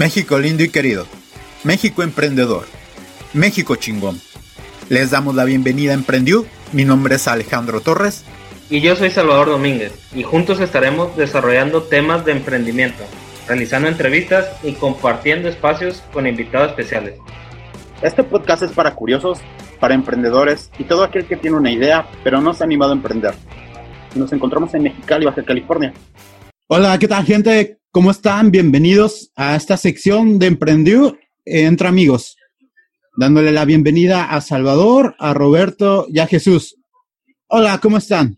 México lindo y querido. México emprendedor. México chingón. Les damos la bienvenida a Emprendió. Mi nombre es Alejandro Torres. Y yo soy Salvador Domínguez. Y juntos estaremos desarrollando temas de emprendimiento, realizando entrevistas y compartiendo espacios con invitados especiales. Este podcast es para curiosos, para emprendedores y todo aquel que tiene una idea pero no se ha animado a emprender. Nos encontramos en Mexicali, Baja California. Hola, ¿qué tal gente? ¿Cómo están? Bienvenidos a esta sección de Emprendió entre amigos. Dándole la bienvenida a Salvador, a Roberto y a Jesús. Hola, ¿cómo están?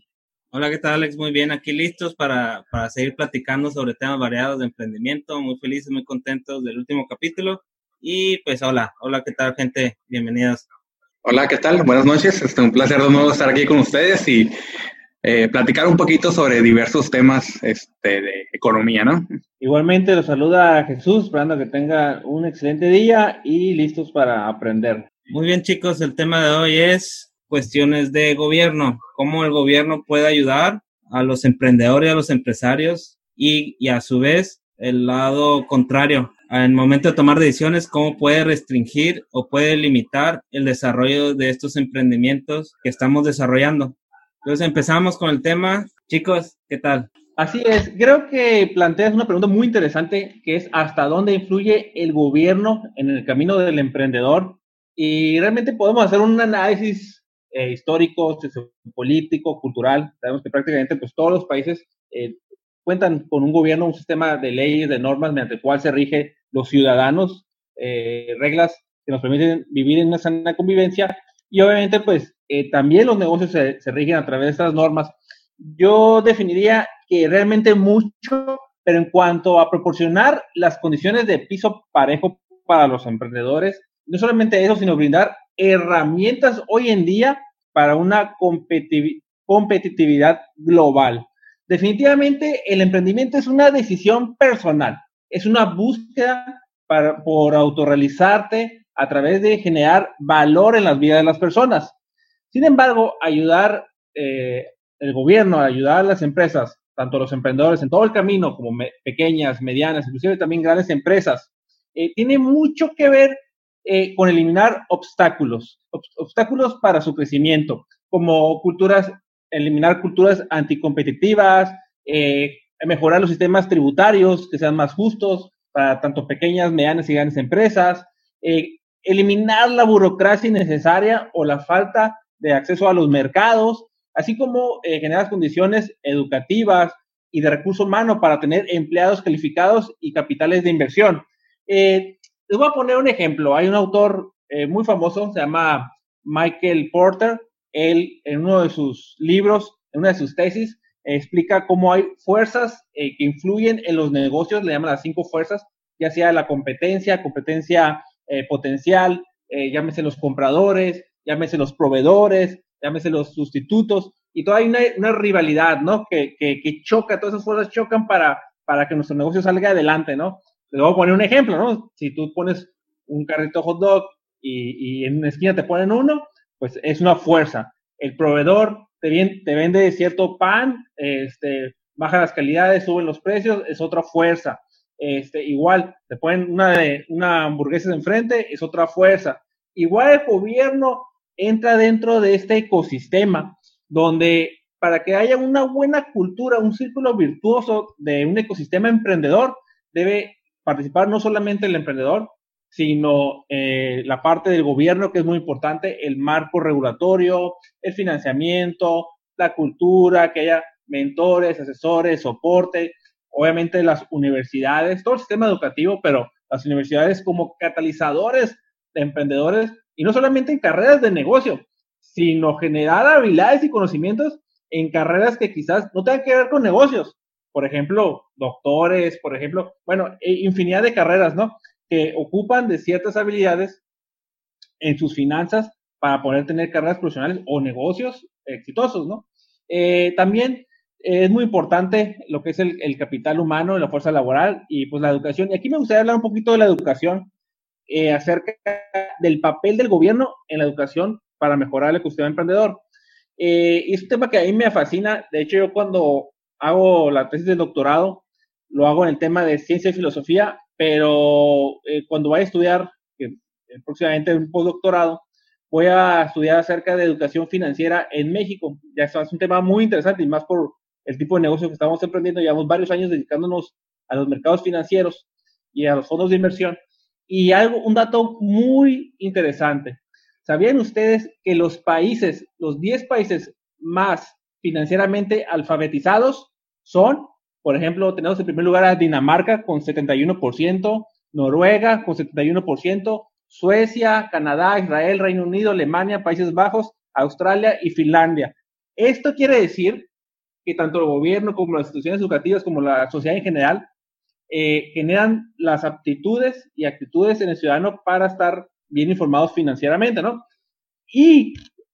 Hola, ¿qué tal Alex? Muy bien, aquí listos para, para seguir platicando sobre temas variados de emprendimiento. Muy felices, muy contentos del último capítulo. Y pues hola, hola, ¿qué tal gente? Bienvenidos. Hola, ¿qué tal? Buenas noches. Es un placer de nuevo estar aquí con ustedes y eh, platicar un poquito sobre diversos temas este, de economía, ¿no? Igualmente los saluda Jesús, esperando que tenga un excelente día y listos para aprender. Muy bien chicos, el tema de hoy es cuestiones de gobierno, cómo el gobierno puede ayudar a los emprendedores, a los empresarios y, y a su vez el lado contrario, en el momento de tomar decisiones, cómo puede restringir o puede limitar el desarrollo de estos emprendimientos que estamos desarrollando. Entonces empezamos con el tema. Chicos, ¿qué tal? Así es, creo que planteas una pregunta muy interesante que es hasta dónde influye el gobierno en el camino del emprendedor y realmente podemos hacer un análisis eh, histórico, político, cultural. Sabemos que prácticamente pues, todos los países eh, cuentan con un gobierno, un sistema de leyes, de normas mediante el cual se rige los ciudadanos, eh, reglas que nos permiten vivir en una sana convivencia y obviamente pues eh, también los negocios se, rigen a través de estas normas. Yo definiría que realmente mucho, pero en cuanto a proporcionar las condiciones de piso parejo para los emprendedores, no solamente eso, sino brindar herramientas hoy en día para una competitividad global. Definitivamente el emprendimiento es una decisión personal, es una búsqueda para, por autorrealizarte a través de generar valor en las vidas de las personas. Sin embargo, ayudar eh, el gobierno, ayudar a las empresas, tanto los emprendedores en todo el camino, como pequeñas, medianas, inclusive también grandes empresas, eh, tiene mucho que ver eh, con eliminar obstáculos, obstáculos para su crecimiento, como culturas, eliminar culturas anticompetitivas, mejorar los sistemas tributarios que sean más justos para tanto pequeñas, medianas y grandes empresas, eliminar la burocracia innecesaria o la falta de acceso a los mercados, así como eh, generar condiciones educativas y de recurso humano para tener empleados calificados y capitales de inversión. Eh, les voy a poner un ejemplo. Hay un autor eh, muy famoso, se llama Michael Porter. Él, en uno de sus libros, en una de sus tesis, explica cómo hay fuerzas que influyen en los negocios, le llaman las cinco fuerzas, ya sea la competencia, competencia potencial, llámese los compradores, llámese los proveedores, llámese los sustitutos, y toda hay una, rivalidad, ¿no? Que, que, choca, todas esas fuerzas chocan para, para que nuestro negocio salga adelante, ¿no? Les voy a poner un ejemplo, ¿no? Si tú pones un carrito hot dog y, en una esquina te ponen uno, pues es una fuerza. El proveedor te, te vende cierto pan, este, baja las calidades, suben los precios, es otra fuerza. Este, igual, te ponen una, una hamburguesa de enfrente, es otra fuerza. Igual el gobierno entra dentro de este ecosistema donde para que haya una buena cultura, un círculo virtuoso de un ecosistema emprendedor, debe participar no solamente el emprendedor, sino eh, la parte del gobierno, que es muy importante, el marco regulatorio, el financiamiento, la cultura, que haya mentores, asesores, soporte, obviamente las universidades, todo el sistema educativo, pero las universidades como catalizadores de emprendedores y no solamente en carreras de negocio, sino generar habilidades y conocimientos en carreras que quizás no tengan que ver con negocios. Por ejemplo, doctores, por ejemplo, bueno, e infinidad de carreras, ¿no? Que ocupan de ciertas habilidades en sus finanzas para poder tener carreras profesionales o negocios exitosos, ¿no? Eh, también es muy importante lo que es el, capital humano, la fuerza laboral y pues la educación. Y aquí me gustaría hablar un poquito de la educación, eh, acerca del papel del gobierno en la educación para mejorar el ecosistema emprendedor. Eh, y es un tema que a mí me fascina. De hecho, yo cuando hago la tesis de doctorado, lo hago en el tema de ciencia y filosofía pero eh, cuando vaya a estudiar, que próximamente un postdoctorado, voy a estudiar acerca de educación financiera en México. Ya es un tema muy interesante y más por el tipo de negocio que estamos emprendiendo. Llevamos varios años dedicándonos a los mercados financieros y a los fondos de inversión. Y algo, un dato muy interesante. ¿Sabían ustedes que los países, los 10 países más financieramente alfabetizados son, por ejemplo, tenemos en primer lugar a Dinamarca con 71%, Noruega con 71%, Suecia, Canadá, Israel, Reino Unido, Alemania, Países Bajos, Australia y Finlandia. Esto quiere decir que tanto el gobierno como las instituciones educativas como la sociedad en general eh, generan las aptitudes y actitudes en el ciudadano para estar bien informados financieramente, ¿no? Y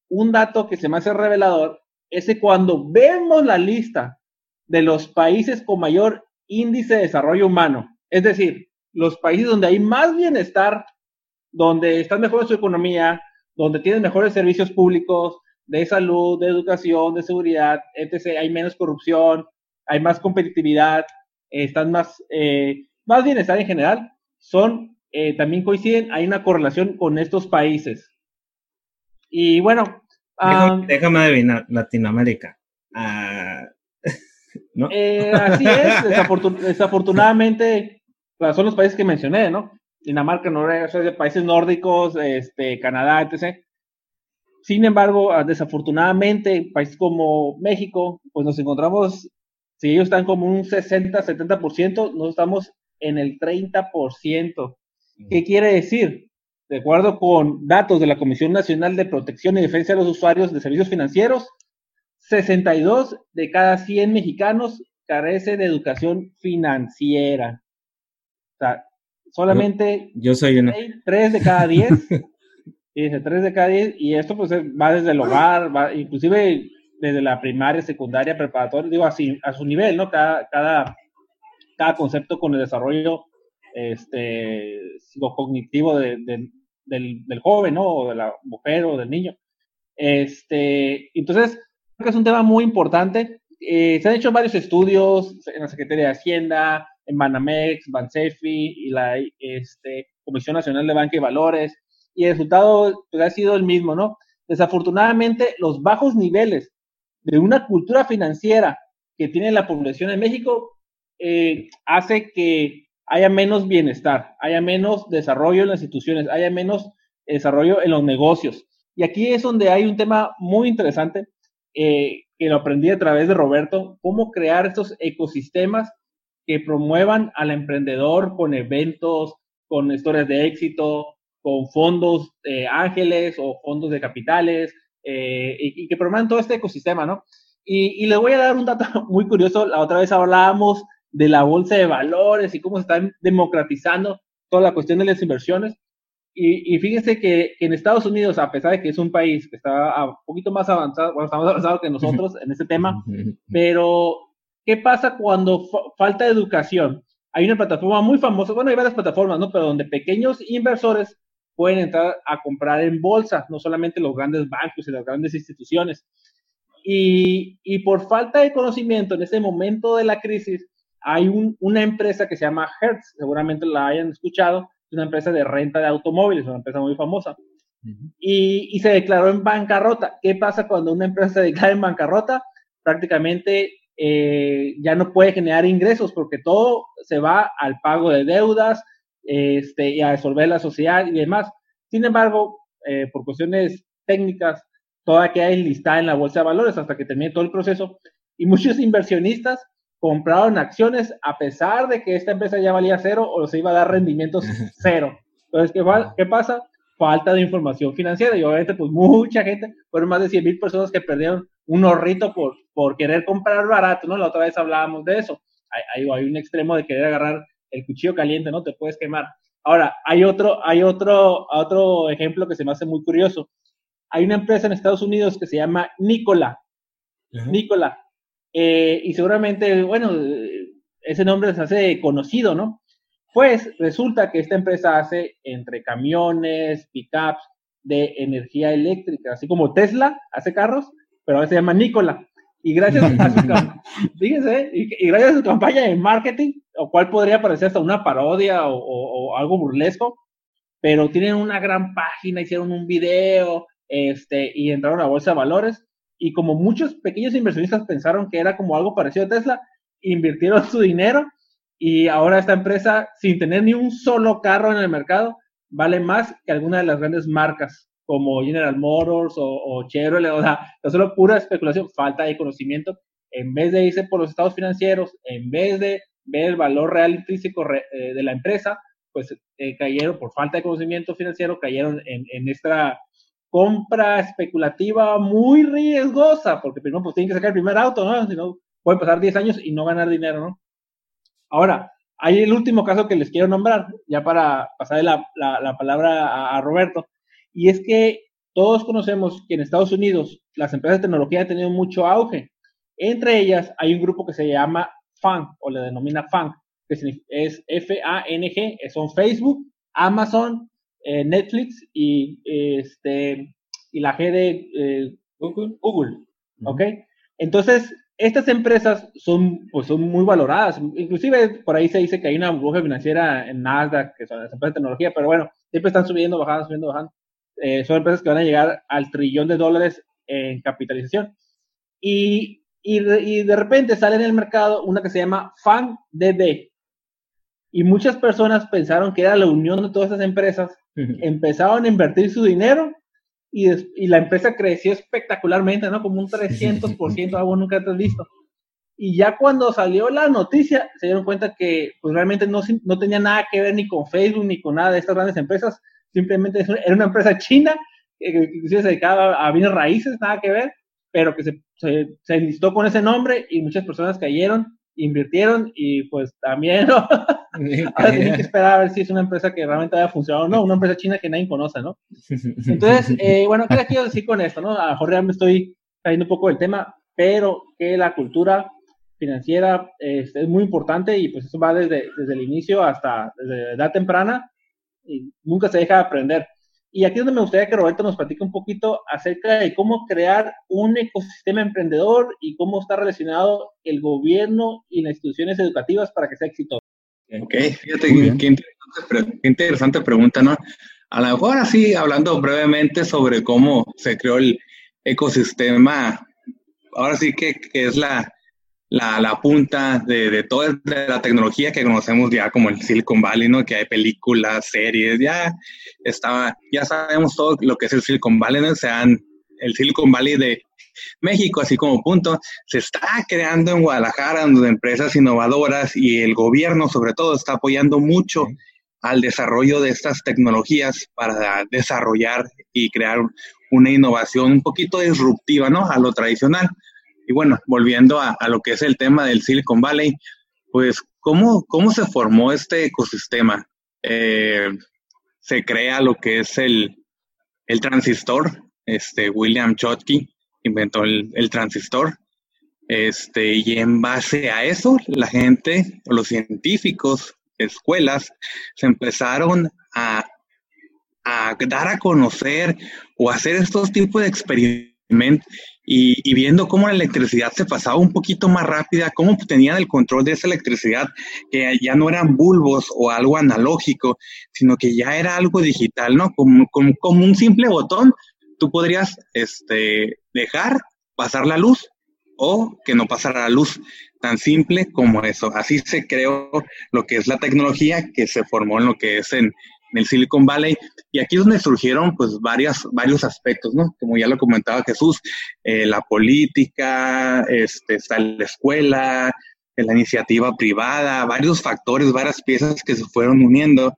un dato que se me hace revelador es que cuando vemos la lista de los países con mayor índice de desarrollo humano, es decir, los países donde hay más bienestar, donde está mejor su economía, donde tienen mejores servicios públicos de salud, de educación, de seguridad, etc., hay menos corrupción, hay más competitividad, están más, eh, más bienestar en general, son, eh, también coinciden, hay una correlación con estos países. Y bueno. déjame, adivinar, Latinoamérica. Ah, eh, así es, desafortunadamente, pues, son los países que mencioné, ¿no? Dinamarca, Noruega, países nórdicos, este, Canadá, etc. Sin embargo, ah, desafortunadamente, países como México, pues nos encontramos si ellos están como un 60, 70%, nosotros estamos en el 30%. ¿Qué quiere decir? De acuerdo con datos de la Comisión Nacional de Protección y Defensa de los Usuarios de Servicios Financieros, 62 de cada 100 mexicanos carece de educación financiera. O sea, solamente yo, soy 3 de cada 10. dice 3 de cada 10 y esto pues va desde el hogar, va, inclusive desde la primaria, secundaria, preparatoria, digo así, a su nivel, ¿no? Cada, cada, concepto con el desarrollo este, cognitivo del, del, joven, ¿no? O de la mujer o del niño. Este, entonces, creo que es un tema muy importante. Eh, se han hecho varios estudios en la Secretaría de Hacienda, en Banamex, Bansefi y la este, Comisión Nacional de Banca y Valores, y el resultado pues, ha sido el mismo, ¿no? Desafortunadamente, los bajos niveles de una cultura financiera que tiene la población en México eh, hace que haya menos bienestar, haya menos desarrollo en las instituciones, haya menos desarrollo en los negocios. Y aquí es donde hay un tema muy interesante eh, que lo aprendí a través de Roberto, cómo crear estos ecosistemas que promuevan al emprendedor con eventos, con historias de éxito, con fondos eh, ángeles o fondos de capitales, eh, y, que promuevan todo este ecosistema, ¿no? Y, y les voy a dar un dato muy curioso. La otra vez hablábamos de la bolsa de valores y cómo se están democratizando toda la cuestión de las inversiones. Y, y fíjense que, en Estados Unidos, a pesar de que es un país que está un poquito más avanzado, bueno, está más avanzado que nosotros en ese tema, pero ¿qué pasa cuando falta educación? Hay una plataforma muy famosa, bueno, hay varias plataformas, ¿no? Pero donde pequeños inversores pueden entrar a comprar en bolsa, no solamente los grandes bancos y las grandes instituciones. Y, y por falta de conocimiento en ese momento de la crisis, hay un, una empresa que se llama Hertz, seguramente la hayan escuchado, es una empresa de renta de automóviles, una empresa muy famosa. y, y, se declaró en bancarrota. ¿Qué pasa cuando una empresa se declara en bancarrota? Prácticamente eh, ya no puede generar ingresos porque todo se va al pago de deudas, este, y a resolver la sociedad y demás. Sin embargo, eh, por cuestiones técnicas, toda queda enlistada en la bolsa de valores hasta que termine todo el proceso. Y muchos inversionistas compraron acciones a pesar de que esta empresa ya valía cero o se iba a dar rendimientos cero. Entonces, ¿qué, ¿qué pasa? Falta de información financiera y obviamente pues mucha gente, fueron más de 100 mil personas que perdieron un horrito por, por querer comprar barato, ¿no? La otra vez hablábamos de eso. Hay, hay, hay un extremo de querer agarrar el cuchillo caliente, ¿no? Te puedes quemar. Ahora, hay otro, hay otro, otro ejemplo que se me hace muy curioso. Hay una empresa en Estados Unidos que se llama Nicola. Nicola. Eh, y seguramente, bueno, ese nombre se hace conocido, ¿no? Pues resulta que esta empresa hace entre camiones, pickups de energía eléctrica, así como Tesla hace carros, pero ahora se llama Nicola. Y gracias a su, fíjense, y, gracias a su campaña de marketing, o cual podría parecer hasta una parodia o, algo burlesco, pero tienen una gran página, hicieron un video, este, y entraron a bolsa de valores, y como muchos pequeños inversionistas pensaron que era como algo parecido a Tesla, invirtieron su dinero y ahora esta empresa, sin tener ni un solo carro en el mercado, vale más que alguna de las grandes marcas como General Motors o, o Chevrolet, o sea, no solo pura especulación, falta de conocimiento, en vez de irse por los estados financieros, en vez de ver el valor real intrínseco eh, de la empresa, pues eh, cayeron por falta de conocimiento financiero, cayeron en, en, esta compra especulativa muy riesgosa, porque primero pues tienen que sacar el primer auto, ¿no? Si no, pueden pasar 10 años y no ganar dinero, ¿no? Ahora, hay el último caso que les quiero nombrar, ya para pasarle la, la, palabra a, Roberto, y es que todos conocemos que en Estados Unidos las empresas de tecnología han tenido mucho auge. Entre ellas hay un grupo que se llama FANG, o le denomina FANG, que es F-A-N-G, son Facebook, Amazon, eh, Netflix y, este, y la G de eh, Google. Entonces, estas empresas son, pues, son muy valoradas. Inclusive por ahí se dice que hay una burbuja financiera en Nasdaq, que son las empresas de tecnología, pero bueno, siempre están subiendo, bajando, subiendo, bajando. Eh, son empresas que van a llegar al trillón de dólares en capitalización. Y, y, y, de repente sale en el mercado una que se llama FANDD. Y muchas personas pensaron que era la unión de todas esas empresas, empezaron a invertir su dinero y, la empresa creció espectacularmente, ¿no? Como un 300%, algo nunca te has visto. Y ya cuando salió la noticia, se dieron cuenta que pues realmente no, no tenía nada que ver ni con Facebook ni con nada de estas grandes empresas, simplemente era una empresa china que inclusive se dedicaba a bienes raíces, nada que ver, pero que se, se, se con ese nombre y muchas personas cayeron invirtieron y pues también ¿no? ahora tienen que esperar a ver si es una empresa que realmente haya funcionado o no, una empresa china que nadie conoce, ¿no? Entonces, eh, bueno, ¿qué les quiero decir con esto, no? A lo mejor ya me estoy cayendo un poco del tema, pero que la cultura financiera este, es muy importante y pues eso va desde, desde el inicio hasta desde edad temprana y nunca se deja de aprender. Y aquí es donde me gustaría que Roberto nos platique un poquito acerca de cómo crear un ecosistema emprendedor y cómo está relacionado el gobierno y las instituciones educativas para que sea exitoso. Ok, fíjate qué interesante, pregunta, ¿no? A lo mejor así, hablando brevemente sobre cómo se creó el ecosistema, ahora sí que, que es la, la, la punta de, de, toda la tecnología que conocemos ya como el Silicon Valley, ¿no? Que hay películas, series, ya estaba, ya sabemos todo lo que es el Silicon Valley, ¿no? Sean el Silicon Valley de México, así como punto, se está creando en Guadalajara, donde empresas innovadoras y el gobierno sobre todo está apoyando mucho al desarrollo de estas tecnologías para desarrollar y crear una innovación un poquito disruptiva, ¿no? A lo tradicional. Y bueno, volviendo a, lo que es el tema del Silicon Valley, pues, ¿cómo, cómo se formó este ecosistema? Eh, se crea lo que es el, el transistor, este, William Schottky inventó el, el, transistor, este, y en base a eso, la gente, los científicos, escuelas, se empezaron a, a dar a conocer o hacer estos tipos de experimentos y, viendo cómo la electricidad se pasaba un poquito más rápida, cómo tenían el control de esa electricidad, que ya no eran bulbos o algo analógico, sino que ya era algo digital, ¿no? Como, como, un simple botón, tú podrías este, dejar pasar la luz o que no pasara la luz. Tan simple como eso. Así se creó lo que es la tecnología que se formó en lo que es en, en el Silicon Valley. Y aquí es donde surgieron pues varias, varios aspectos, ¿no? Como ya lo comentaba Jesús, eh, la política, este, está la escuela, la iniciativa privada, varios factores, varias piezas que se fueron uniendo.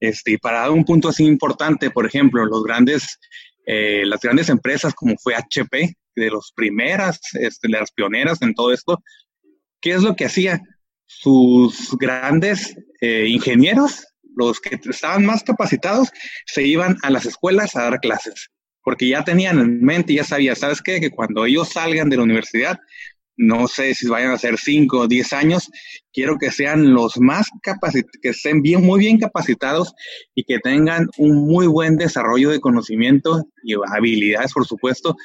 Este, y para dar un punto así importante, por ejemplo, los grandes, eh, las grandes empresas como fue HP, de las primeras, este, de las pioneras en todo esto, ¿qué es lo que hacía? Sus grandes eh, ingenieros los que estaban más capacitados se iban a las escuelas a dar clases, porque ya tenían en mente, ya sabía, ¿sabes qué? Que cuando ellos salgan de la universidad, no sé si vayan a ser 5 o 10 años, quiero que sean los más capacitados, que estén bien, muy bien capacitados y que tengan un muy buen desarrollo de conocimiento y habilidades, por supuesto,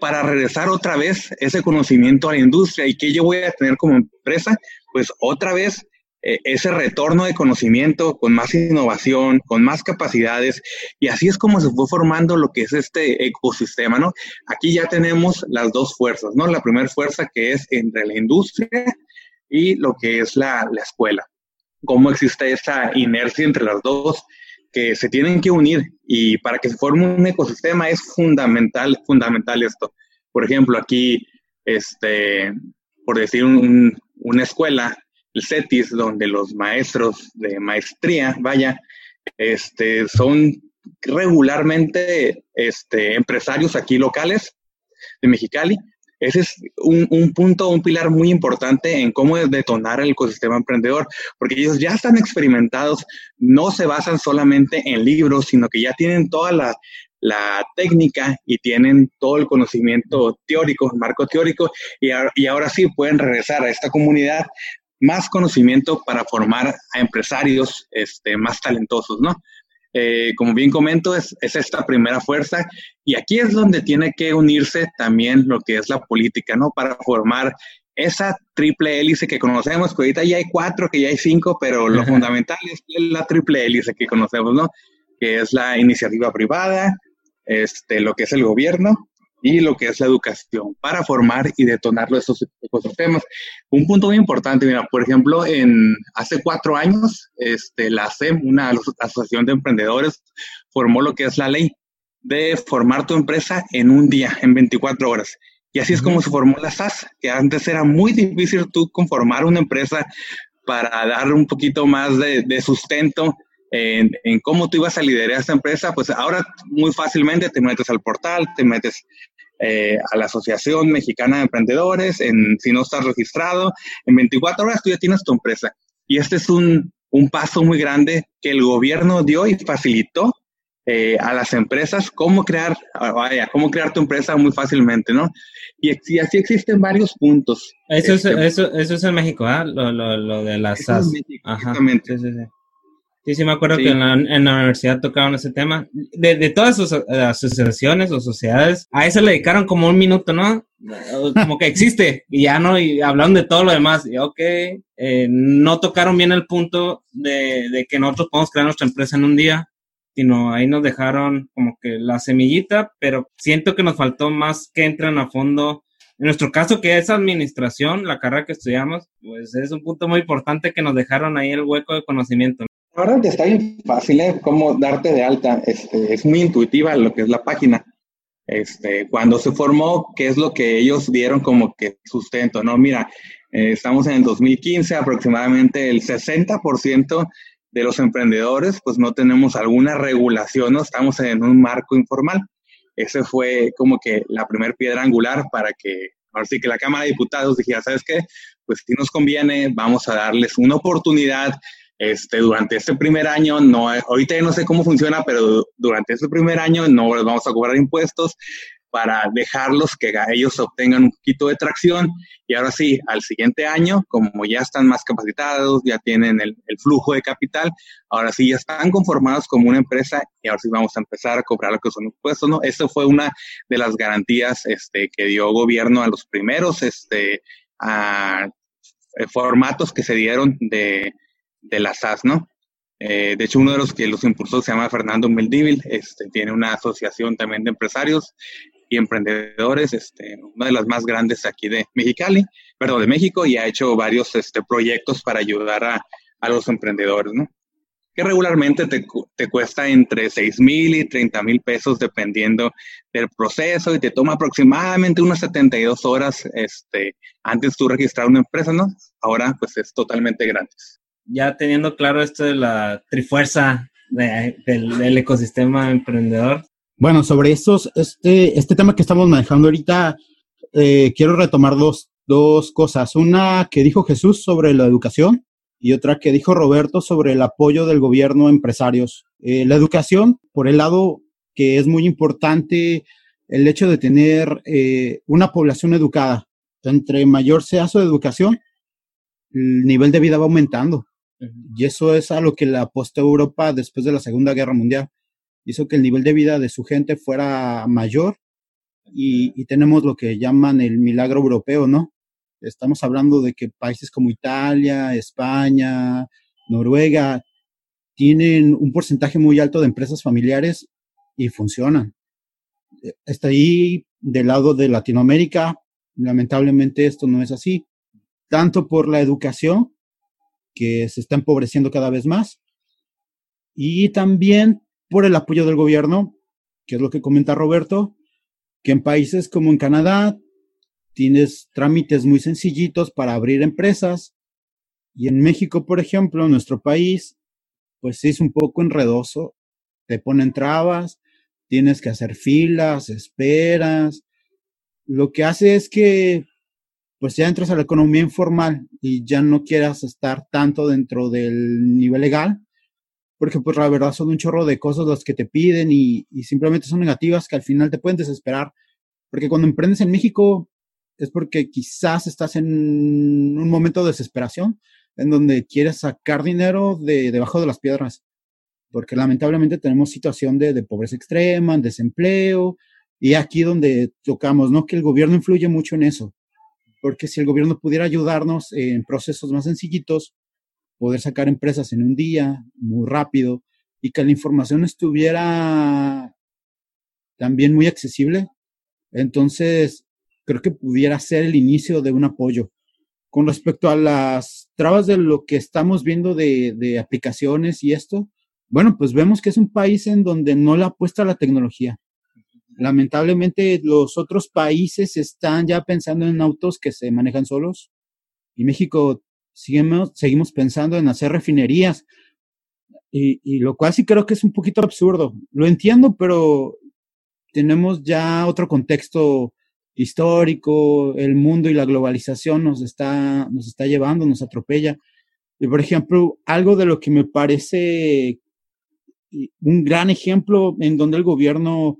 para regresar otra vez ese conocimiento a la industria y que yo voy a tener como empresa, pues otra vez ese retorno de conocimiento con más innovación, con más capacidades, y así es como se fue formando lo que es este ecosistema, ¿no? Aquí ya tenemos las dos fuerzas, ¿no? La primera fuerza que es entre la industria y lo que es la, la escuela. Cómo existe esa inercia entre las dos que se tienen que unir y para que se forme un ecosistema es fundamental, fundamental esto. Por ejemplo, aquí, este, por decir una escuela, el CETIS, donde los maestros de maestría, vaya, este, son regularmente este, empresarios aquí locales de Mexicali. Ese es un, un, punto, un pilar muy importante en cómo detonar el ecosistema emprendedor, porque ellos ya están experimentados, no se basan solamente en libros, sino que ya tienen toda la, la técnica y tienen todo el conocimiento teórico, marco teórico, y, y ahora sí pueden regresar a esta comunidad más conocimiento para formar a empresarios este, más talentosos, ¿no? Eh, como bien comento, es, es, esta primera fuerza y aquí es donde tiene que unirse también lo que es la política, ¿no? Para formar esa triple hélice que conocemos, que ahorita ya hay cuatro, que ya hay cinco, pero lo fundamental es la triple hélice que conocemos, ¿no? Que es la iniciativa privada, este, lo que es el gobierno y lo que es la educación para formar y detonar estos ecosistemas. Un punto muy importante, mira, por ejemplo, en hace cuatro años, este, la ASEM, una asociación de emprendedores, formó lo que es la ley de formar tu empresa en un día, en 24 horas. Y así es como se formó la SAS, que antes era muy difícil tú conformar una empresa para dar un poquito más de, de sustento en, en, cómo tú ibas a liderar esta empresa, pues ahora muy fácilmente te metes al portal, te metes eh, a la Asociación Mexicana de Emprendedores, en, si no estás registrado, en 24 horas tú ya tienes tu empresa. Y este es un, un paso muy grande que el gobierno dio y facilitó eh, a las empresas cómo crear, ah, vaya, cómo crear tu empresa muy fácilmente, ¿no? Y, así existen varios puntos. Eso, es, este, eso, eso es en México, ¿ah? Lo, lo, lo de las SAS. exactamente. Sí, sí, me acuerdo que en la, en la, universidad tocaban ese tema. De, de todas sus eh, asociaciones o sociedades, a eso le dedicaron como un minuto, ¿no? Como que existe, y ya no, y hablaron de todo lo demás. Y ok, eh, no tocaron bien el punto de, de que nosotros podemos crear nuestra empresa en un día, sino ahí nos dejaron como que la semillita, pero siento que nos faltó más que entren a fondo. En nuestro caso, que es administración, la carrera que estudiamos, pues es un punto muy importante que nos dejaron ahí el hueco de conocimiento. Ahora está bien fácil, ¿eh? Cómo darte de alta. Este, es muy intuitiva lo que es la página. Este, cuando se formó, ¿qué es lo que ellos dieron como que sustento? No, mira, eh, estamos en el 2015, aproximadamente el 60% de los emprendedores, pues no tenemos alguna regulación, no estamos en un marco informal. Ese fue como que la primera piedra angular para que, ahora sí que la Cámara de Diputados dijera, ¿sabes qué? Pues si nos conviene, vamos a darles una oportunidad este, durante este primer año, no, ahorita no sé cómo funciona, pero durante este primer año no les vamos a cobrar impuestos para dejarlos que ellos obtengan un poquito de tracción y ahora sí, al siguiente año, como ya están más capacitados, ya tienen el, flujo de capital, ahora sí ya están conformados como una empresa y ahora sí vamos a empezar a cobrar lo que son impuestos, ¿no? Eso fue una de las garantías este, que dio gobierno a los primeros este, a, eh, formatos que se dieron de, de la SAS, ¿no? Eh, de hecho, uno de los que los impulsó se llama Fernando Meldívil, este, tiene una asociación también de empresarios y emprendedores, este, una de las más grandes aquí de Mexicali, perdón, de México, y ha hecho varios este, proyectos para ayudar a, a los emprendedores, ¿no? Que regularmente te, te cuesta entre 6 mil y 30 mil pesos dependiendo del proceso y te toma aproximadamente unas 72 horas este, antes tú registrar una empresa, ¿no? Ahora pues es totalmente gratis ya teniendo claro esto de la trifuerza del, ecosistema emprendedor. Bueno, sobre estos, este, este tema que estamos manejando ahorita, eh, quiero retomar dos, dos cosas. Una que dijo Jesús sobre la educación y otra que dijo Roberto sobre el apoyo del gobierno a empresarios. Eh, la educación, por el lado que es muy importante el hecho de tener eh, una población educada. Entre mayor sea su educación, el nivel de vida va aumentando. Y eso es a lo que le apostó Europa después de la Segunda Guerra Mundial. Hizo que el nivel de vida de su gente fuera mayor y, tenemos lo que llaman el milagro europeo, ¿no? Estamos hablando de que países como Italia, España, Noruega, tienen un porcentaje muy alto de empresas familiares y funcionan. Está ahí del lado de Latinoamérica, lamentablemente esto no es así, tanto por la educación, que se está empobreciendo cada vez más, y también por el apoyo del gobierno, que es lo que comenta Roberto, que en países como en Canadá tienes trámites muy sencillitos para abrir empresas, y en México, por ejemplo, nuestro país, pues es un poco enredoso, te ponen trabas, tienes que hacer filas, esperas. Lo que hace es que pues ya entras a la economía informal y ya no quieras estar tanto dentro del nivel legal, porque pues la verdad son un chorro de cosas las que te piden y, y simplemente son negativas que al final te pueden desesperar, porque cuando emprendes en México es porque quizás estás en un momento de desesperación, en donde quieres sacar dinero de debajo de las piedras porque lamentablemente tenemos situación de, pobreza extrema, desempleo, y aquí donde tocamos, ¿no? Que el gobierno influye mucho en eso, porque si el gobierno pudiera ayudarnos en procesos más sencillitos, poder sacar empresas en un día, muy rápido, y que la información estuviera también muy accesible, entonces creo que pudiera ser el inicio de un apoyo. Con respecto a las trabas de lo que estamos viendo de, aplicaciones y esto, bueno, pues vemos que es un país en donde no le apuesta la tecnología. Lamentablemente los otros países están ya pensando en autos que se manejan solos y México seguimos, pensando en hacer refinerías y, y lo cual sí creo que es un poquito absurdo. Lo entiendo, pero tenemos ya otro contexto histórico, el mundo y la globalización nos está, nos está llevando, nos atropella. Y por ejemplo, algo de lo que me parece un gran ejemplo en donde el gobierno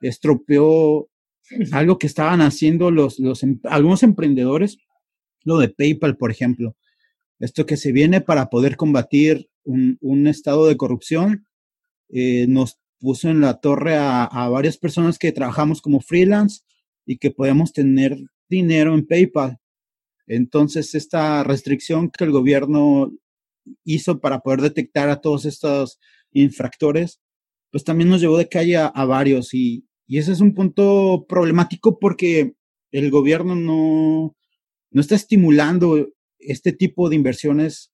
estropeó algo que estaban haciendo los, los em, algunos emprendedores, lo de PayPal, por ejemplo. Esto que se viene para poder combatir un, estado de corrupción, eh, nos puso en la torre a, a, varias personas que trabajamos como freelance y que podemos tener dinero en PayPal. Entonces, esta restricción que el gobierno hizo para poder detectar a todos estos infractores, pues también nos llevó de calle a, varios y, y, ese es un punto problemático porque el gobierno no, no está estimulando este tipo de inversiones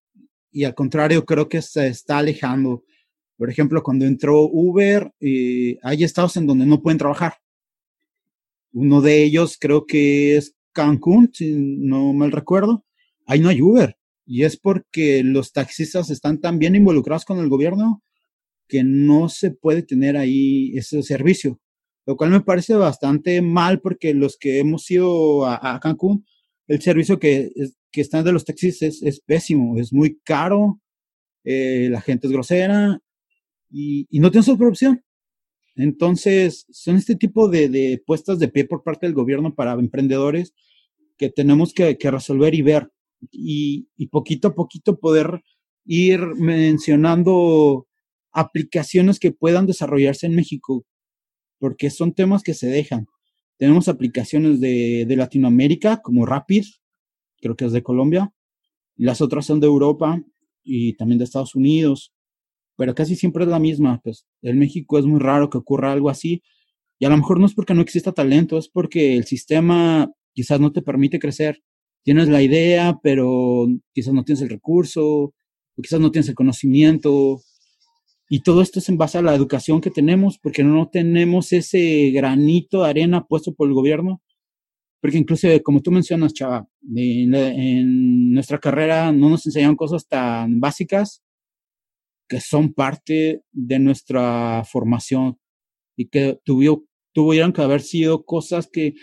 y al contrario creo que se está alejando. Por ejemplo, cuando entró Uber, eh, hay estados en donde no pueden trabajar. Uno de ellos creo que es Cancún, si no mal recuerdo. Ahí no hay Uber. Y es porque los taxistas están tan bien involucrados con el gobierno que no se puede tener ahí ese servicio, lo cual me parece bastante mal porque los que hemos ido a, Cancún, el servicio que, que están de los taxis es, pésimo, es muy caro, eh, la gente es grosera y, y no tienes otra opción. Entonces, son este tipo de, de, puestas de pie por parte del gobierno para emprendedores que tenemos que, que resolver y ver y, y, poquito a poquito poder ir mencionando aplicaciones que puedan desarrollarse en México, porque son temas que se dejan. Tenemos aplicaciones de, de Latinoamérica como Rapid, creo que es de Colombia, las otras son de Europa y también de Estados Unidos, pero casi siempre es la misma. Pues en México es muy raro que ocurra algo así, y a lo mejor no es porque no exista talento, es porque el sistema quizás no te permite crecer. Tienes la idea, pero quizás no tienes el recurso, o quizás no tienes el conocimiento, y todo esto es en base a la educación que tenemos, porque no tenemos ese granito de arena puesto por el gobierno. Porque incluso, como tú mencionas, Chava, en, nuestra carrera no nos enseñan cosas tan básicas que son parte de nuestra formación y que tuvieron que haber sido cosas que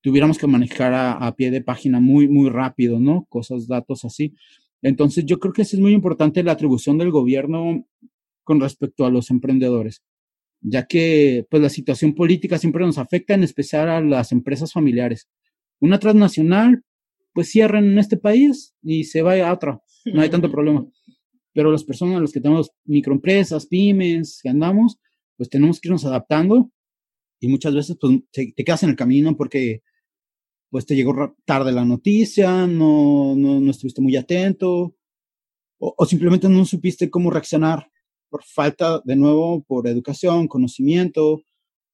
tuviéramos que manejar a, a, pie de página muy, muy rápido, ¿no? Cosas, datos así. Entonces, yo creo que es muy importante la atribución del gobierno con respecto a los emprendedores, ya que pues la situación política siempre nos afecta, en especial a las empresas familiares. Una transnacional, pues cierran en este país y se va a otra, no hay tanto problema. Pero las personas, los que tenemos microempresas, pymes, que andamos, pues tenemos que irnos adaptando y muchas veces pues te, te quedas en el camino porque pues te llegó tarde la noticia, no, no, estuviste muy atento, o, simplemente no supiste cómo reaccionar por falta, de nuevo, por educación, conocimiento,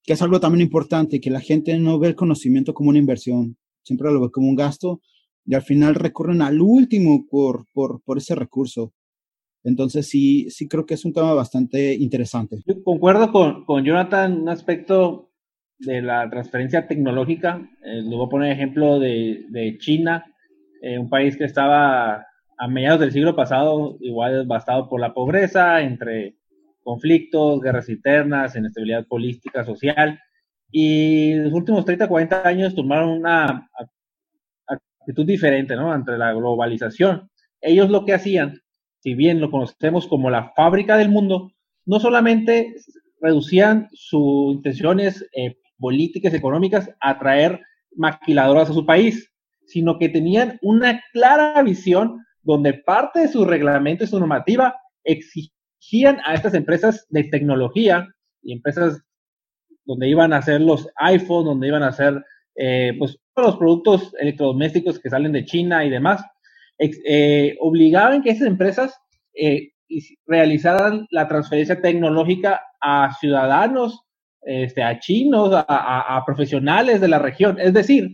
que es algo también importante, que la gente no ve el conocimiento como una inversión, siempre lo ve como un gasto, y al final recurren al último por, por, por ese recurso. Entonces sí, sí creo que es un tema bastante interesante. Concuerdo con, con Jonathan un aspecto de la transferencia tecnológica. Eh, le voy a poner ejemplo de, de China, eh, un país que estaba a mediados del siglo pasado igual devastado por la pobreza, entre conflictos, guerras internas, inestabilidad política, social. Y los últimos 30, 40 años tomaron una actitud diferente, ¿no? Ante la globalización. Ellos lo que hacían, si bien lo conocemos como la fábrica del mundo, no solamente reducían sus intenciones eh, políticas económicas a traer maquiladoras a su país, sino que tenían una clara visión donde parte de su reglamento y su normativa exigían a estas empresas de tecnología y empresas donde iban a hacer los iPhones, donde iban a hacer eh, pues los productos electrodomésticos que salen de China y demás, eh, obligaban que esas empresas eh, realizaran la transferencia tecnológica a ciudadanos, este, a chinos, a, profesionales de la región. Es decir,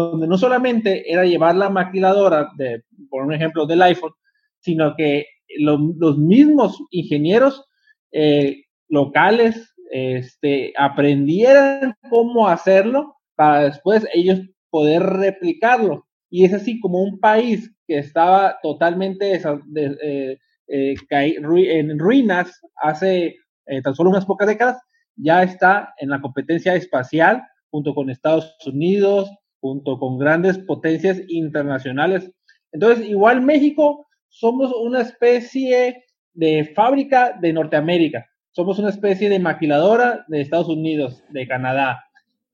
donde no solamente era llevar la maquiladora, de, por un ejemplo, del iPhone, sino que los mismos ingenieros eh, locales este, aprendieran cómo hacerlo para después ellos poder replicarlo. Y es así como un país que estaba totalmente eh, eh, en ruinas hace tan solo unas pocas décadas, ya está en la competencia espacial junto con Estados Unidos, junto con grandes potencias internacionales. Entonces, igual México somos una especie de fábrica de Norteamérica, somos una especie de maquiladora de Estados Unidos, de Canadá.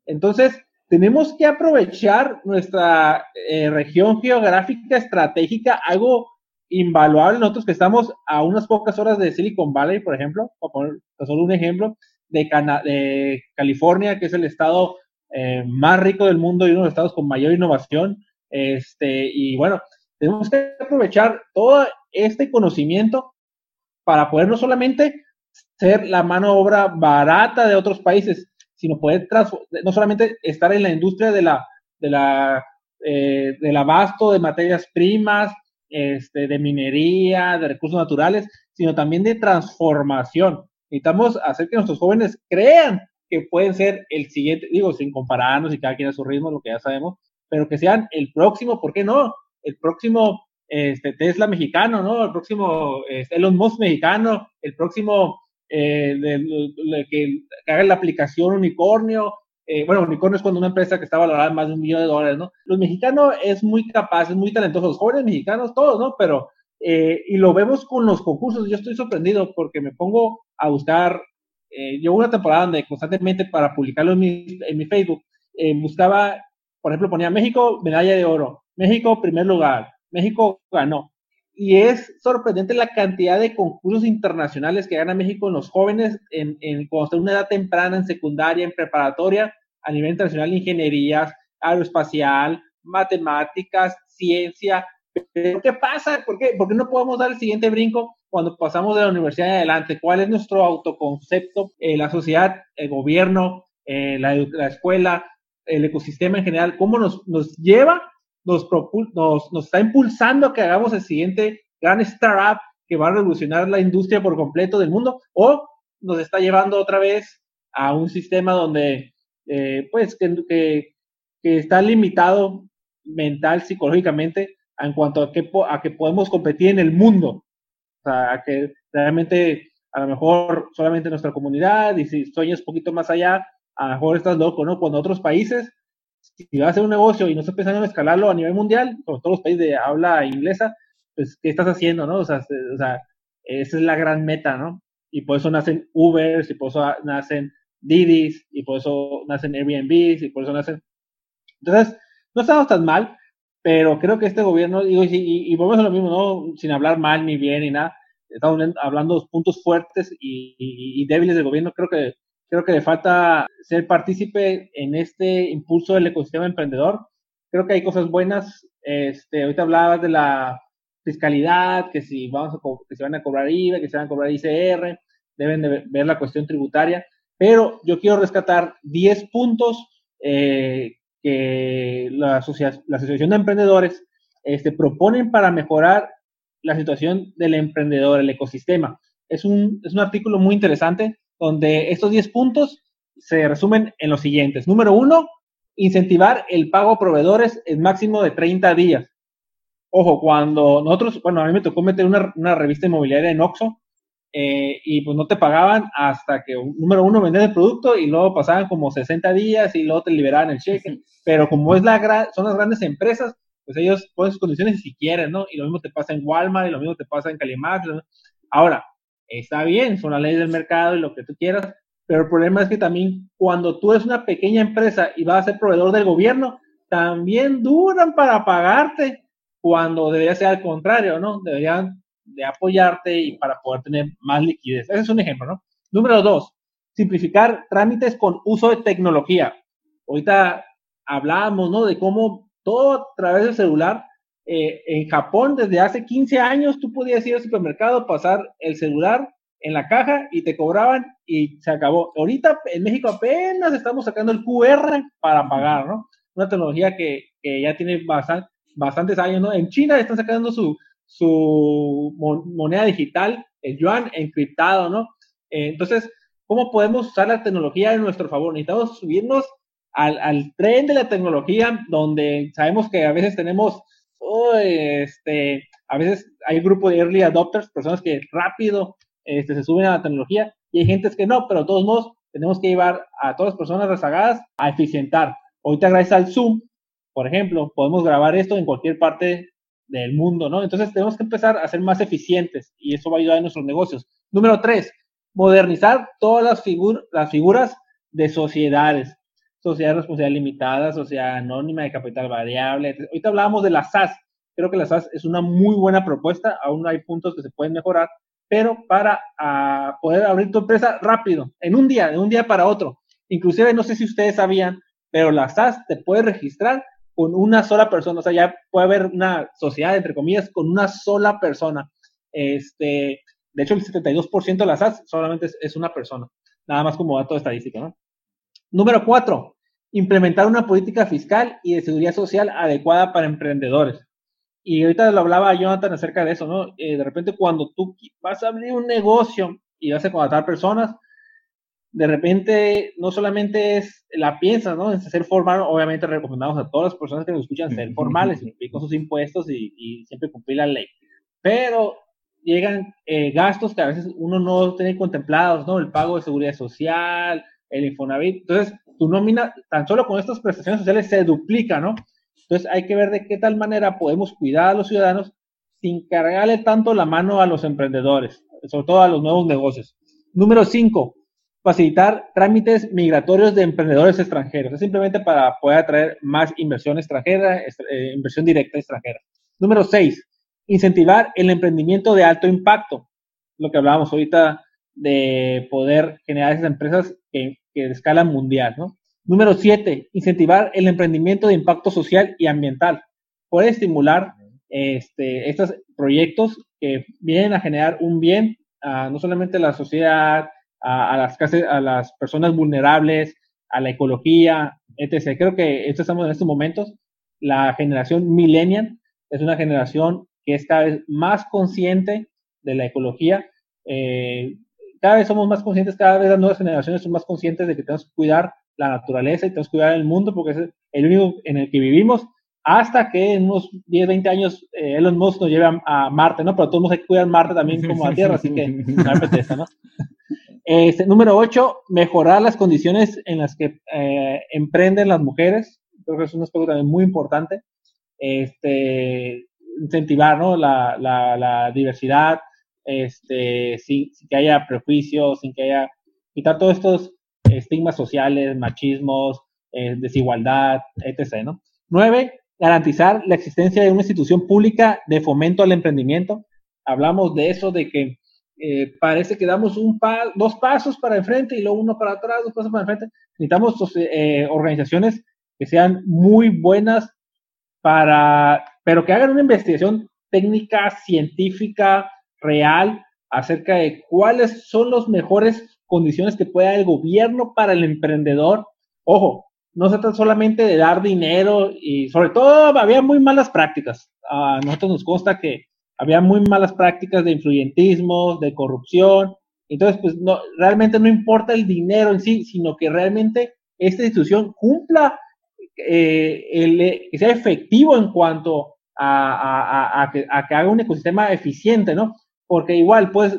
Entonces, tenemos que aprovechar nuestra eh, región geográfica estratégica, algo invaluable. Nosotros que estamos a unas pocas horas de Silicon Valley, por ejemplo, para poner solo un ejemplo, de, de California, que es el estado eh, más rico del mundo y uno de los estados con mayor innovación. Este, y bueno, tenemos que aprovechar todo este conocimiento para poder no solamente ser la mano obra barata de otros países, sino poder no solamente estar en la industria de la, de la, eh, del abasto de materias primas, este, de minería, de recursos naturales, sino también de transformación. Necesitamos hacer que nuestros jóvenes crean que pueden ser el siguiente, digo, sin compararnos y cada quien a su ritmo, lo que ya sabemos, pero que sean el próximo, ¿por qué no? El próximo este, Tesla mexicano, ¿no? El próximo este, Elon Musk mexicano, el próximo eh, que, haga la aplicación unicornio. Eh, bueno, unicornio es cuando una empresa que está valorada más de un millón de dólares, ¿no? Los mexicanos es muy capaz, es muy talentoso, los jóvenes mexicanos, todos, ¿no? Pero, eh, y lo vemos con los concursos, yo estoy sorprendido porque me pongo a buscar eh, llevo una temporada donde constantemente para publicarlo en mi, Facebook, eh, buscaba, por ejemplo, ponía México, medalla de oro, México, primer lugar, México ganó. Y es sorprendente la cantidad de concursos internacionales que gana México en los jóvenes, en, en cuando está en una edad temprana, en secundaria, en preparatoria, a nivel internacional, ingenierías, aeroespacial, matemáticas, ciencia. ¿Pero qué pasa? ¿Por qué? ¿Por qué no podemos dar el siguiente brinco cuando pasamos de la universidad en adelante, cuál es nuestro autoconcepto, eh, la sociedad, el gobierno, eh, la, escuela, el ecosistema en general, cómo nos, nos lleva, nos, nos, nos está impulsando a que hagamos el siguiente gran startup que va a revolucionar la industria por completo del mundo, o nos está llevando otra vez a un sistema donde, eh, pues, que, que, que, está limitado mental, psicológicamente, en cuanto a que, a que podemos competir en el mundo. O sea, que realmente a lo mejor solamente nuestra comunidad y si sueñas un poquito más allá, a lo mejor estás loco, ¿no? Cuando otros países, si vas a hacer un negocio y no estás pensando en escalarlo a nivel mundial, como todos los países de habla inglesa, pues, ¿qué estás haciendo, no? O sea, o sea, esa es la gran meta, ¿no? Y por eso nacen Ubers, y por eso nacen Didis, y por eso nacen Airbnbs, y por eso nacen... Entonces, no estamos tan mal, pero creo que este gobierno, digo, y, y, volvemos a lo mismo, ¿no? Sin hablar mal ni bien ni nada, estamos hablando de puntos fuertes y, débiles del gobierno, creo que, creo que le falta ser partícipe en este impulso del ecosistema emprendedor, creo que hay cosas buenas. Este, ahorita hablabas de la fiscalidad, que si vamos a que se van a cobrar IVA, que se van a cobrar ICR, deben de ver la cuestión tributaria, pero yo quiero rescatar 10 puntos eh, que la, Asociación de Emprendedores este, proponen para mejorar la situación del emprendedor, el ecosistema. Es un, es un artículo muy interesante donde estos 10 puntos se resumen en los siguientes. Número uno, incentivar el pago a proveedores en máximo de 30 días. Ojo, cuando nosotros, bueno, a mí me tocó meter una, una revista inmobiliaria en Oxxo eh, y pues no te pagaban hasta que, número uno, vendían el producto y luego pasaban como 60 días y luego te liberaban el cheque. Pero como es la son las grandes empresas, pues ellos ponen sus condiciones si quieren, ¿no? Y lo mismo te pasa en Walmart y lo mismo te pasa en Calimax. Ahora, está bien, son las leyes del mercado y lo que tú quieras, pero el problema es que también cuando tú eres una pequeña empresa y vas a ser proveedor del gobierno, también duran para pagarte cuando debería ser al contrario, ¿no? Deberían de apoyarte y para poder tener más liquidez. Ese es un ejemplo, ¿no? Número dos, simplificar trámites con uso de tecnología. Ahorita hablábamos, ¿no? De cómo todo a través del celular. Eh, en Japón, desde hace 15 años, tú podías ir al supermercado, pasar el celular en la caja y te cobraban y se acabó. Ahorita en México apenas estamos sacando el QR para pagar, ¿no? Una tecnología que, ya tiene bastantes años, ¿no? En China están sacando su, su moneda digital, el yuan encriptado, ¿no? Eh, entonces, ¿cómo podemos usar la tecnología en nuestro favor? Necesitamos subirnos al, al tren de la tecnología, donde sabemos que a veces tenemos, este, a veces hay grupo de early adopters, personas que rápido este, se suben a la tecnología, y hay gentes que no, pero de todos modos tenemos que llevar a todas las personas rezagadas a eficientar. Ahorita gracias al Zoom, por ejemplo, podemos grabar esto en cualquier parte del mundo, ¿no? Entonces tenemos que empezar a ser más eficientes y eso va a ayudar en nuestros negocios. Número tres, modernizar todas las, las figuras de sociedades. Sociedad responsabilidad limitada, sociedad anónima de capital variable. Ahorita hablábamos de la SAS. Creo que la SAS es una muy buena propuesta. Aún hay puntos que se pueden mejorar, pero para ah, poder abrir tu empresa rápido, en un día, de un día para otro. Inclusive, no sé si ustedes sabían, pero la SAS te puede registrar con una sola persona, o sea, ya puede haber una sociedad, entre comillas, con una sola persona. Este, de hecho, el 72% de las SAS solamente es, una persona, nada más como dato estadístico, ¿no? Número cuatro, implementar una política fiscal y de seguridad social adecuada para emprendedores. Y ahorita lo hablaba Jonathan acerca de eso, ¿no? Eh, de repente cuando tú vas a abrir un negocio y vas a contratar personas, de repente no solamente es la piensa, ¿no? Es ser formal, obviamente recomendamos a todas las personas que nos escuchan ser formales, cumplir con sus impuestos y, siempre cumplir la ley. Pero llegan eh, gastos que a veces uno no tiene contemplados, ¿no? El pago de seguridad social, el Infonavit. Entonces, tu nómina, tan solo con estas prestaciones sociales se duplica, ¿no? Entonces, hay que ver de qué tal manera podemos cuidar a los ciudadanos sin cargarle tanto la mano a los emprendedores, sobre todo a los nuevos negocios. Número cinco, facilitar trámites migratorios de emprendedores extranjeros. Es simplemente para poder atraer más inversión extranjera, eh, inversión directa extranjera. Número seis, incentivar el emprendimiento de alto impacto. Lo que hablábamos ahorita de poder generar esas empresas que, que de escala mundial, ¿no? Número siete, incentivar el emprendimiento de impacto social y ambiental. Puede estimular este, estos proyectos que vienen a generar un bien a no solamente a la sociedad, a, las, a las personas vulnerables, a la ecología, etc. Creo que esto estamos en estos momentos. La generación millennial es una generación que es cada vez más consciente de la ecología. Eh, cada vez somos más conscientes, cada vez las nuevas generaciones son más conscientes de que tenemos que cuidar la naturaleza y tenemos que cuidar el mundo porque es el único en el que vivimos hasta que en unos 10, 20 años eh, Elon Musk nos lleve a, Marte, ¿no? Pero todos hay que cuidar Marte también como a Tierra, así que no apetece, ¿no? Este, número 8, mejorar las condiciones en las que eh, emprenden las mujeres. Creo que es un aspecto también muy importante. Este, incentivar ¿no? la, diversidad, este, sin, que haya prejuicios, sin que haya quitar todos estos estigmas sociales, machismos, eh, desigualdad, etc. ¿no? 9. Garantizar la existencia de una institución pública de fomento al emprendimiento. Hablamos de eso, de que eh, parece que damos dos pasos para enfrente y luego uno para atrás, dos pasos para enfrente. Necesitamos eh, organizaciones que sean muy buenas para, pero que hagan una investigación técnica, científica, real, acerca de cuáles son las mejores condiciones que pueda el gobierno para el emprendedor. Ojo, no se trata solamente de dar dinero y sobre todo había muy malas prácticas. A nosotros nos consta que había muy malas prácticas de influyentismo, de corrupción. Entonces, pues no, realmente no importa el dinero en sí, sino que realmente esta institución cumpla, eh, el, que sea efectivo en cuanto a, que, haga un ecosistema eficiente, ¿no? Porque igual puedes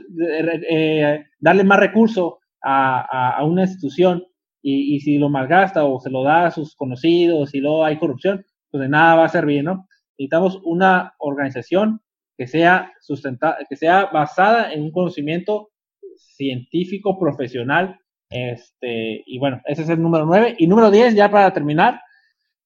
eh, darle más recursos a, una institución y, si lo malgasta o se lo da a sus conocidos y luego hay corrupción, pues de nada va a servir, ¿no? Necesitamos una organización que sea sustentada, que sea basada en un conocimiento científico, profesional, este, y bueno, ese es el número 9. Y número 10, ya para terminar,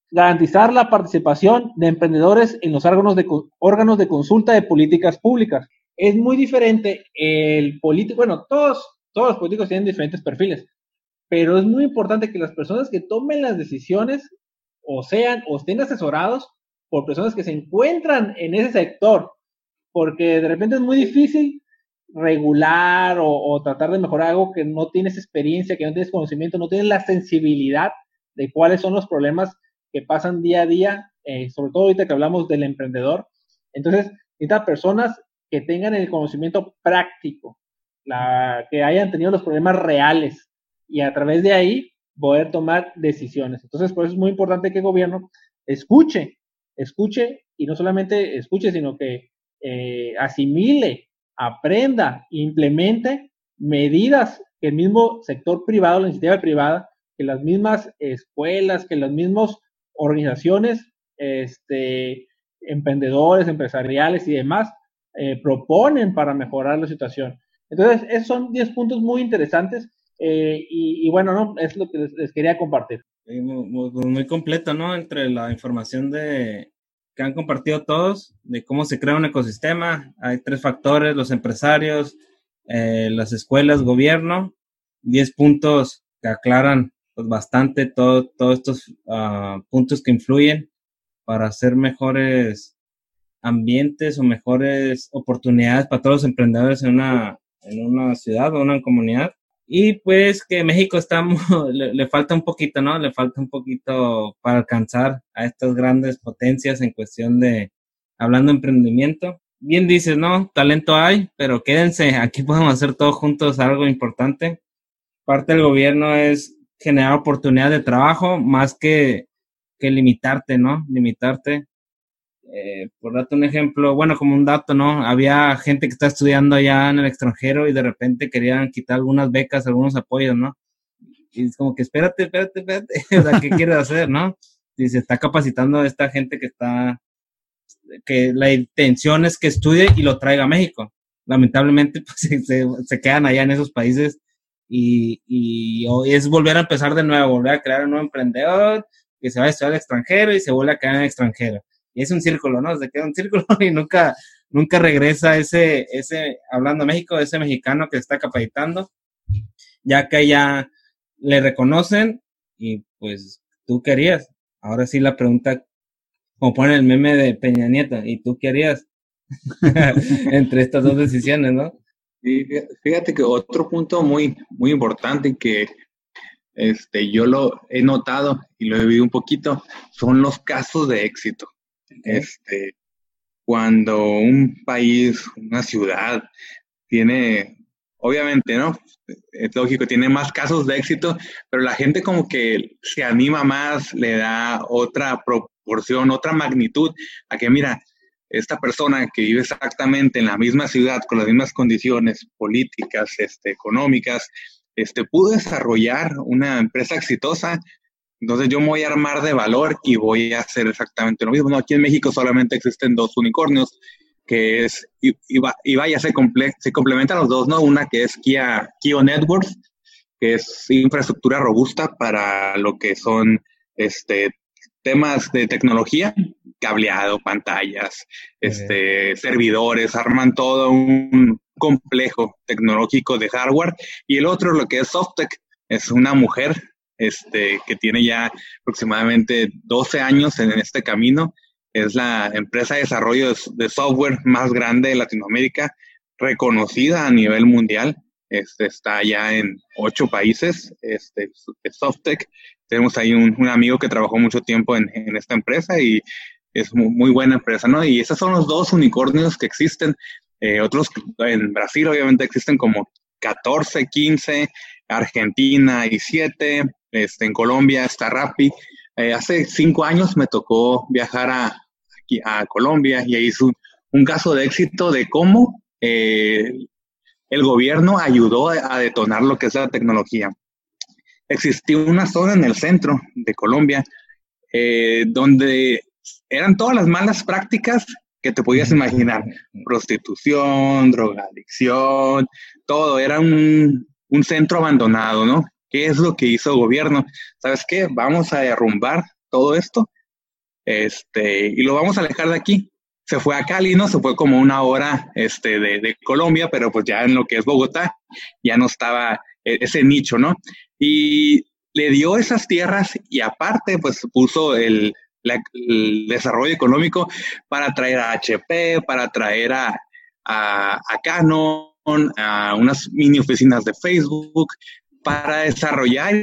garantizar la participación de emprendedores en los órganos de, órganos de consulta de políticas públicas. Es muy diferente el político, bueno, todos, todos los políticos tienen diferentes perfiles, pero es muy importante que las personas que tomen las decisiones o sean o estén asesorados por personas que se encuentran en ese sector, porque de repente es muy difícil regular o, tratar de mejorar algo que no tienes experiencia, que no tienes conocimiento, no tienes la sensibilidad de cuáles son los problemas que pasan día a día, eh, sobre todo ahorita que hablamos del emprendedor. Entonces, necesitas personas que tengan el conocimiento práctico, que hayan tenido los problemas reales y a través de ahí poder tomar decisiones. Entonces, por eso es muy importante que el gobierno escuche, escuche y no solamente escuche, sino que eh, asimile, aprenda, implemente medidas que el mismo sector privado, la iniciativa privada, que las mismas escuelas, que las mismas organizaciones, este, emprendedores, empresariales y demás eh, proponen para mejorar la situación. Entonces, esos son 10 puntos muy interesantes eh, y, bueno, ¿no? es lo que les, quería compartir. Muy, muy, completo, ¿no? Entre la información de, que han compartido todos de cómo se crea un ecosistema. Hay tres factores, los empresarios, eh, las escuelas, gobierno, 10 puntos que aclaran pues, bastante todos estos uh, puntos que influyen para hacer mejores ambientes o mejores oportunidades para todos los emprendedores en una, en una ciudad o una comunidad. Y pues que México está, le, le, falta un poquito, ¿no? Le falta un poquito para alcanzar a estas grandes potencias en cuestión de, hablando de emprendimiento. Bien dices, ¿no? Talento hay, pero quédense, aquí podemos hacer todos juntos algo importante. Parte del gobierno es generar oportunidad de trabajo más que, que limitarte, ¿no? Limitarte. Eh, por darte un ejemplo, bueno, como un dato, ¿no? Había gente que está estudiando allá en el extranjero y de repente querían quitar algunas becas, algunos apoyos, ¿no? Y es como que espérate, espérate, espérate, o sea, ¿qué quieres hacer, no? Y se está capacitando a esta gente que está, que la intención es que estudie y lo traiga a México. Lamentablemente, pues se, quedan allá en esos países y, y, es volver a empezar de nuevo, volver a crear un nuevo emprendedor que se va a estudiar al extranjero y se vuelve a quedar en el extranjero. Y es un círculo, ¿no? Se queda un círculo y nunca, nunca regresa ese, ese, hablando de México, ese mexicano que está capacitando, ya que ya le reconocen y pues tú querías. Ahora sí la pregunta, como pone el meme de Peña Nieto, ¿y tú querías? Entre estas dos decisiones, ¿no? fíjate que otro punto muy, muy importante que este, yo lo he notado y lo he vivido un poquito son los casos de éxito. Este, cuando un país, una ciudad tiene, obviamente, ¿no? Es lógico, tiene más casos de éxito, pero la gente como que se anima más, le da otra proporción, otra magnitud a que, mira, esta persona que vive exactamente en la misma ciudad, con las mismas condiciones políticas, este, económicas, este, pudo desarrollar una empresa exitosa. Entonces yo me voy a armar de valor y voy a hacer exactamente lo mismo. No, aquí en México solamente existen dos unicornios, que es, y, y, vaya, se, comple se complementan los dos, ¿no? Una que es Kia, Kio Networks, que es infraestructura robusta para lo que son este, temas de tecnología, cableado, pantallas, este, servidores, arman todo un complejo tecnológico de hardware. Y el otro, lo que es Softec, es una mujer este, que tiene ya aproximadamente 12 años en este camino, es la empresa de desarrollo de, software más grande de Latinoamérica, reconocida a nivel mundial. Este, está ya en ocho países, este, Softec. Tenemos ahí un, amigo que trabajó mucho tiempo en, esta empresa y es muy, buena empresa, ¿no? Y esos son los dos unicornios que existen. Eh, otros en Brasil obviamente existen como 14, 15, Argentina y 7, este, en Colombia está Rappi. Eh, hace cinco años me tocó viajar a, a Colombia y ahí hizo un, caso de éxito de cómo eh, el gobierno ayudó a, detonar lo que es la tecnología. Existió una zona en el centro de Colombia eh, donde eran todas las malas prácticas que te podías imaginar. Prostitución, drogadicción, todo. Era un, un centro abandonado, ¿no? ¿Qué es lo que hizo el gobierno? ¿Sabes qué? Vamos a derrumbar todo esto este, y lo vamos a alejar de aquí. Se fue a Cali, ¿no? Se fue como una hora este, de, Colombia, pero pues ya en lo que es Bogotá ya no estaba e, ese nicho, ¿no? Y le dio esas tierras y aparte pues puso el, desarrollo económico para traer a HP, para traer a, a, a Canon, a unas mini oficinas de Facebook, para desarrollar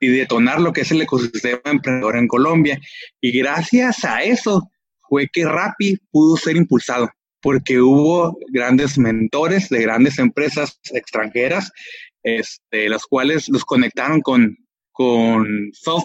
y detonar lo que es el ecosistema emprendedor en Colombia. Y gracias a eso fue que Rappi pudo ser impulsado, porque hubo grandes mentores de grandes empresas extranjeras, este, las cuales los conectaron con, con Soft,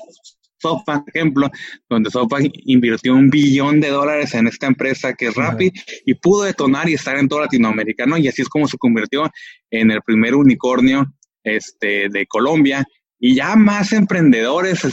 SoftBank, por ejemplo, donde SoftBank invirtió un billón de dólares en esta empresa que es Rappi y pudo detonar y estar en toda Latinoamérica, ¿no? Y así es como se convirtió en el primer unicornio este, de Colombia y ya más emprendedores,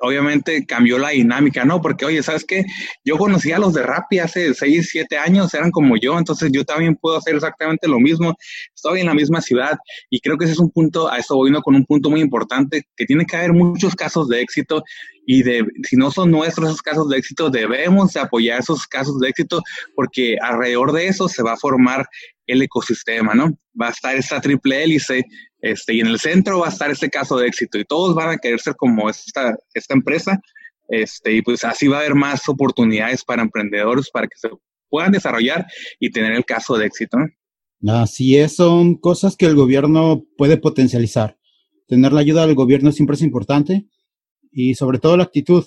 obviamente cambió la dinámica, ¿no? Porque, oye, ¿sabes qué? Yo conocí a los de Rappi hace 6, 7 años, eran como yo, entonces yo también puedo hacer exactamente lo mismo, estoy en la misma ciudad y creo que ese es un punto, a eso voy ¿no? con un punto muy importante, que tiene que haber muchos casos de éxito y de, si no son nuestros esos casos de éxito, debemos apoyar esos casos de éxito porque alrededor de eso se va a formar el ecosistema, ¿no? Va a estar esta triple hélice este, y en el centro va a estar este caso de éxito y todos van a querer ser como esta, esta empresa. Este, y pues así va a haber más oportunidades para emprendedores para que se puedan desarrollar y tener el caso de éxito. Así es, son cosas que el gobierno puede potencializar. Tener la ayuda del gobierno siempre es importante y sobre todo la actitud,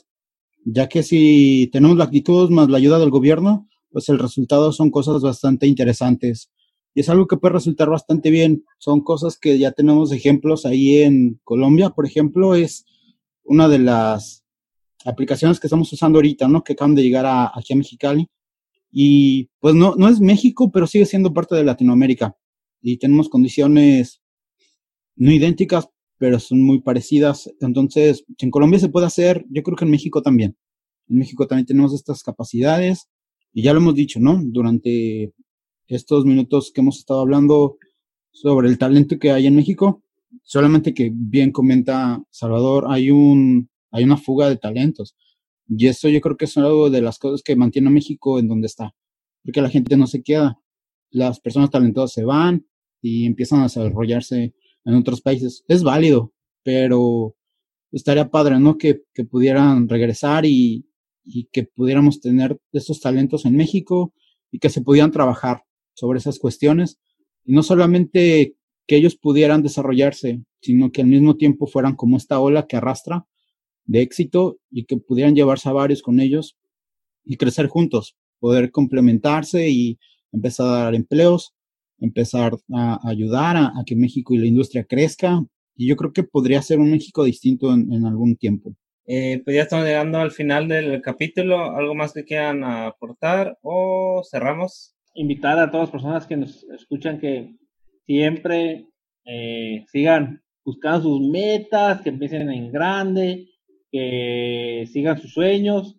ya que si tenemos la actitud más la ayuda del gobierno, pues el resultado son cosas bastante interesantes y es algo que puede resultar bastante bien. Son cosas que ya tenemos ejemplos ahí en Colombia, por ejemplo, es una de las aplicaciones que estamos usando ahorita, ¿no? Que acaban de llegar aquí a Mexicali. Y pues no, no es México, pero sigue siendo parte de Latinoamérica. Y tenemos condiciones no idénticas, pero son muy parecidas. Entonces, en Colombia se puede hacer, yo creo que en México también. En México también tenemos estas capacidades. Y ya lo hemos dicho, ¿no? Durante estos minutos que hemos estado hablando sobre el talento que hay en México. Solamente que bien comenta Salvador, hay un hay una fuga de talentos. Y eso yo creo que es algo de las cosas que mantiene a México en donde está. Porque la gente no se queda. Las personas talentosas se van y empiezan a desarrollarse en otros países. Es válido, pero estaría padre, ¿no? Que, que pudieran regresar y, y que pudiéramos tener estos talentos en México y que se pudieran trabajar sobre esas cuestiones y no solamente que ellos pudieran desarrollarse, sino que al mismo tiempo fueran como esta ola que arrastra de éxito y que pudieran llevarse a varios con ellos y crecer juntos, poder complementarse y empezar a dar empleos, empezar a ayudar a, que México y la industria crezca. Y yo creo que podría ser un México distinto en, algún tiempo. Eh, pues ya estamos llegando al final del capítulo. ¿Algo más que quieran aportar o cerramos? Invitar a todas las personas que nos escuchan que siempre eh, sigan buscando sus metas, que empiecen en grande, que sigan sus sueños.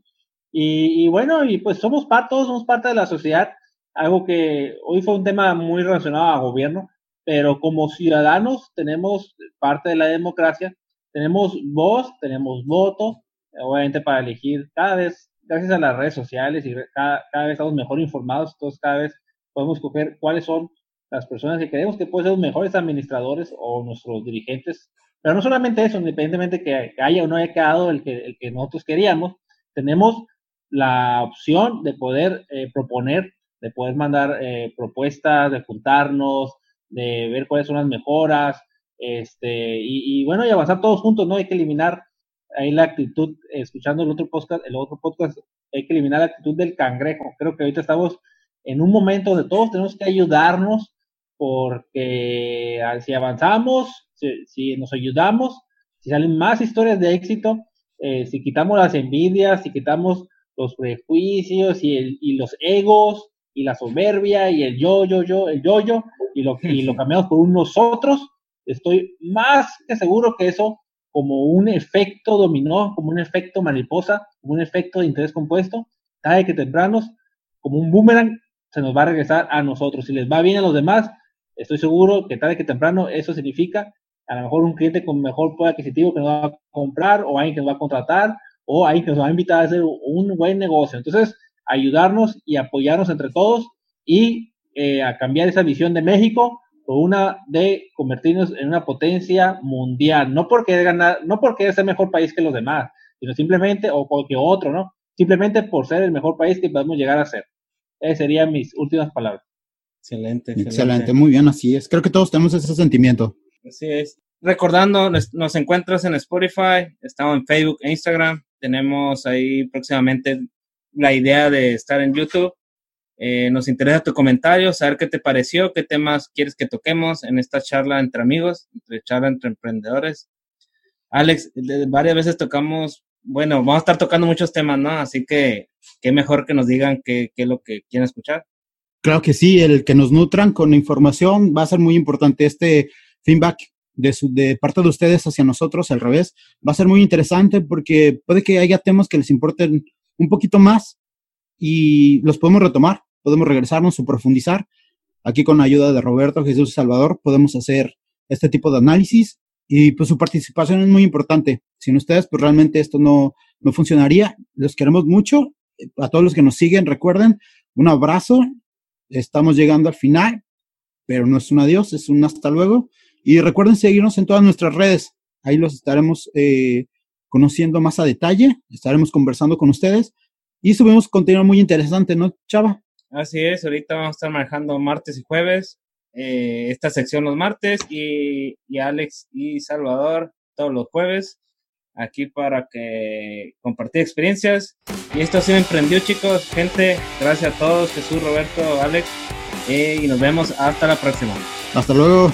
Y, bueno, y pues somos parte, todos somos parte de la sociedad, algo que hoy fue un tema muy relacionado a gobierno, pero como ciudadanos tenemos parte de la democracia, tenemos voz, tenemos voto, obviamente para elegir cada vez gracias a las redes sociales y cada, vez estamos mejor informados, entonces cada vez podemos coger cuáles son las personas que creemos que pueden ser los mejores administradores o nuestros dirigentes. Pero no solamente eso, independientemente que haya o no haya quedado el que, el que nosotros queríamos, tenemos la opción de poder eh, proponer, de poder mandar eh, propuestas, de juntarnos, de ver cuáles son las mejoras, este, y, bueno, y avanzar todos juntos, ¿no? Hay que eliminar ahí la actitud, escuchando el otro podcast, el otro podcast, hay que eliminar la actitud del cangrejo. Creo que ahorita estamos en un momento donde todos tenemos que ayudarnos, porque ah, si avanzamos, si, nos ayudamos, si salen más historias de éxito, eh, si quitamos las envidias, si quitamos los prejuicios y, el, y los egos y la soberbia y el yo, yo, yo, el yo, yo, y lo, y lo cambiamos por un nosotros, estoy más que seguro que eso, como un efecto dominó, como un efecto mariposa, como un efecto de interés compuesto, tarde que temprano, como un boomerang, se nos va a regresar a nosotros. Si les va bien a los demás, estoy seguro que tarde que temprano eso significa a lo mejor un cliente con mejor poder adquisitivo que nos va a comprar o alguien que nos va a contratar o alguien que nos va a invitar a hacer un buen negocio. Entonces, ayudarnos y apoyarnos entre todos y eh, a cambiar esa visión de México por una de convertirnos en una potencia mundial, no porque ganar, no porque ser mejor país que los demás, sino simplemente o porque otro, ¿no? Simplemente por ser el mejor país que podemos llegar a ser. Esas serían mis últimas palabras. Excelente, excelente, muy bien, así es. Creo que todos tenemos ese sentimiento. Así es. Recordando, nos encuentras en Spotify, estamos en Facebook e Instagram. Tenemos ahí próximamente la idea de estar en YouTube. Eh, nos interesa tu comentario, saber qué te pareció, qué temas quieres que toquemos en esta charla entre amigos, entre charla entre emprendedores. Alex, varias veces tocamos, bueno, vamos a estar tocando muchos temas, ¿no? Así que qué mejor que nos digan qué, qué es lo que quieren escuchar. Claro que sí, el que nos nutran con información va a ser muy importante. Este feedback de, de parte de ustedes hacia nosotros, al revés, va a ser muy interesante porque puede que haya temas que les importen un poquito más y los podemos retomar, podemos regresarnos o profundizar. Aquí con la ayuda de Roberto Jesús Salvador podemos hacer este tipo de análisis y pues su participación es muy importante. Sin ustedes pues realmente esto no, no funcionaría. Los queremos mucho. A todos los que nos siguen, recuerden, un abrazo estamos llegando al final, pero no es un adiós, es un hasta luego. Y recuerden seguirnos en todas nuestras redes. Ahí los estaremos eh, conociendo más a detalle, estaremos conversando con ustedes y subimos contenido muy interesante, ¿no, Chava? Así es, ahorita vamos a estar manejando martes y jueves, eh, esta sección los martes y, y Alex y Salvador todos los jueves aquí para que compartir experiencias. Y esto se emprendió, chicos. Gente, gracias a todos. Jesús, Roberto, Alex. y nos vemos hasta la próxima. Hasta luego.